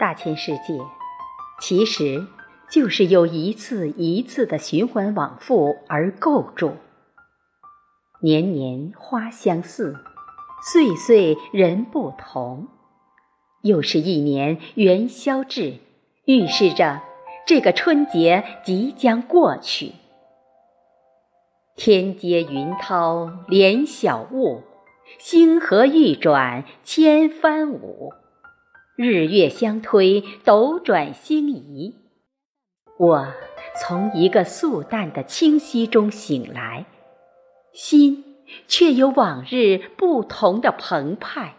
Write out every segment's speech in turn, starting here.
大千世界，其实就是由一次一次的循环往复而构筑。年年花相似，岁岁人不同。又是一年元宵至，预示着这个春节即将过去。天接云涛连晓雾，星河欲转千帆舞。日月相推，斗转星移。我从一个素淡的清晰中醒来，心却有往日不同的澎湃。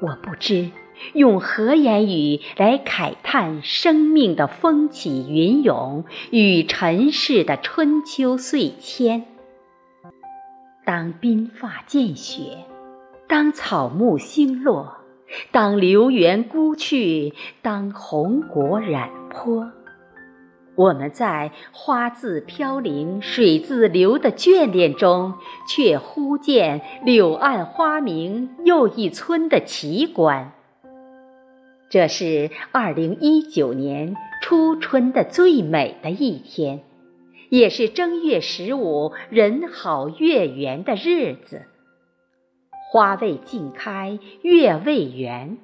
我不知用何言语来慨叹生命的风起云涌与尘世的春秋岁迁。当鬓发见雪，当草木星落，当流园孤去，当红果染坡。我们在花自飘零水自流的眷恋中，却忽见柳暗花明又一村的奇观。这是二零一九年初春的最美的一天，也是正月十五人好月圆的日子。花未尽开，月未圆，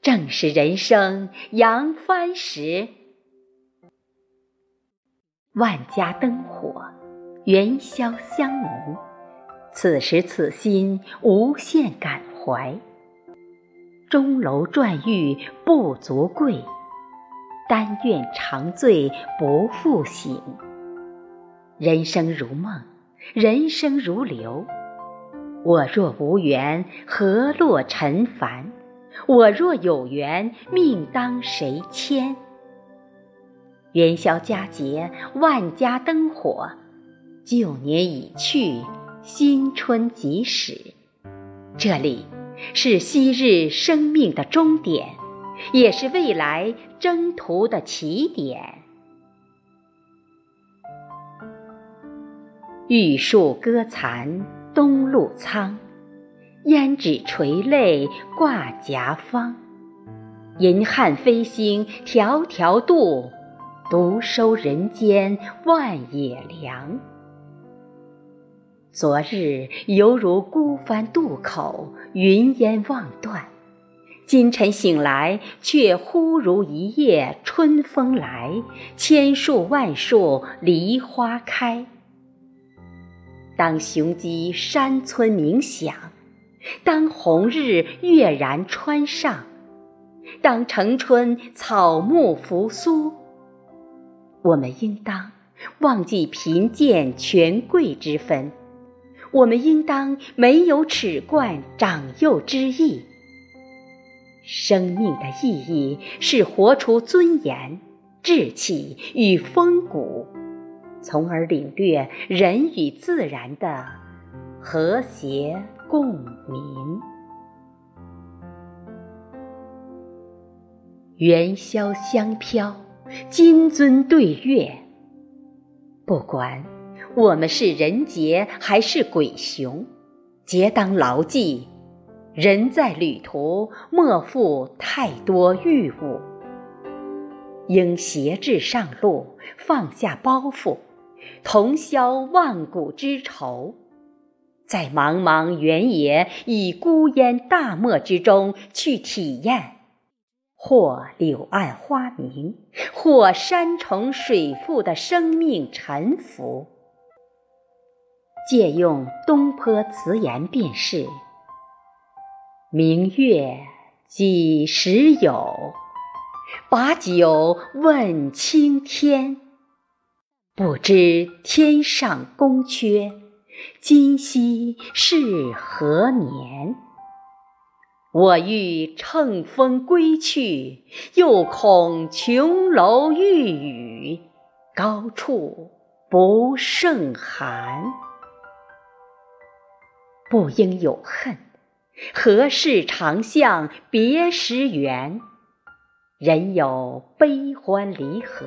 正是人生扬帆时。万家灯火，元宵香浓。此时此心无限感怀。钟楼馔玉不足贵，但愿长醉不复醒。人生如梦，人生如流。我若无缘，何落尘凡？我若有缘，命当谁牵？元宵佳节，万家灯火，旧年已去，新春即始。这里是昔日生命的终点，也是未来征途的起点。玉树歌残东路苍，胭脂垂泪挂颊方。银汉飞星迢迢渡。独收人间万野凉。昨日犹如孤帆渡口，云烟望断；今晨醒来，却忽如一夜春风来，千树万树梨花开。当雄鸡山村鸣响，当红日跃然川上，当城春草木复苏。我们应当忘记贫贱权贵之分，我们应当没有耻冠长幼之意。生命的意义是活出尊严、志气与风骨，从而领略人与自然的和谐共鸣。元宵香飘。金樽对月，不管我们是人杰还是鬼雄，皆当牢记：人在旅途，莫负太多欲物。应携志上路，放下包袱，同销万古之愁，在茫茫原野与孤烟大漠之中去体验。或柳暗花明，或山重水复的生命沉浮。借用东坡词言便是：“明月几时有？把酒问青天。不知天上宫阙，今夕是何年？”我欲乘风归去，又恐琼楼玉宇，高处不胜寒。不应有恨，何事长向别时圆？人有悲欢离合，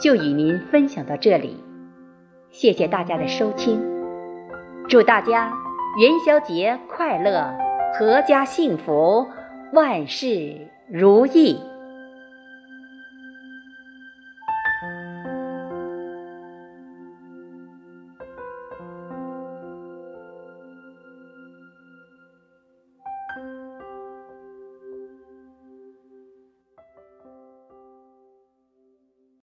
就与您分享到这里，谢谢大家的收听，祝大家元宵节快乐，阖家幸福，万事如意。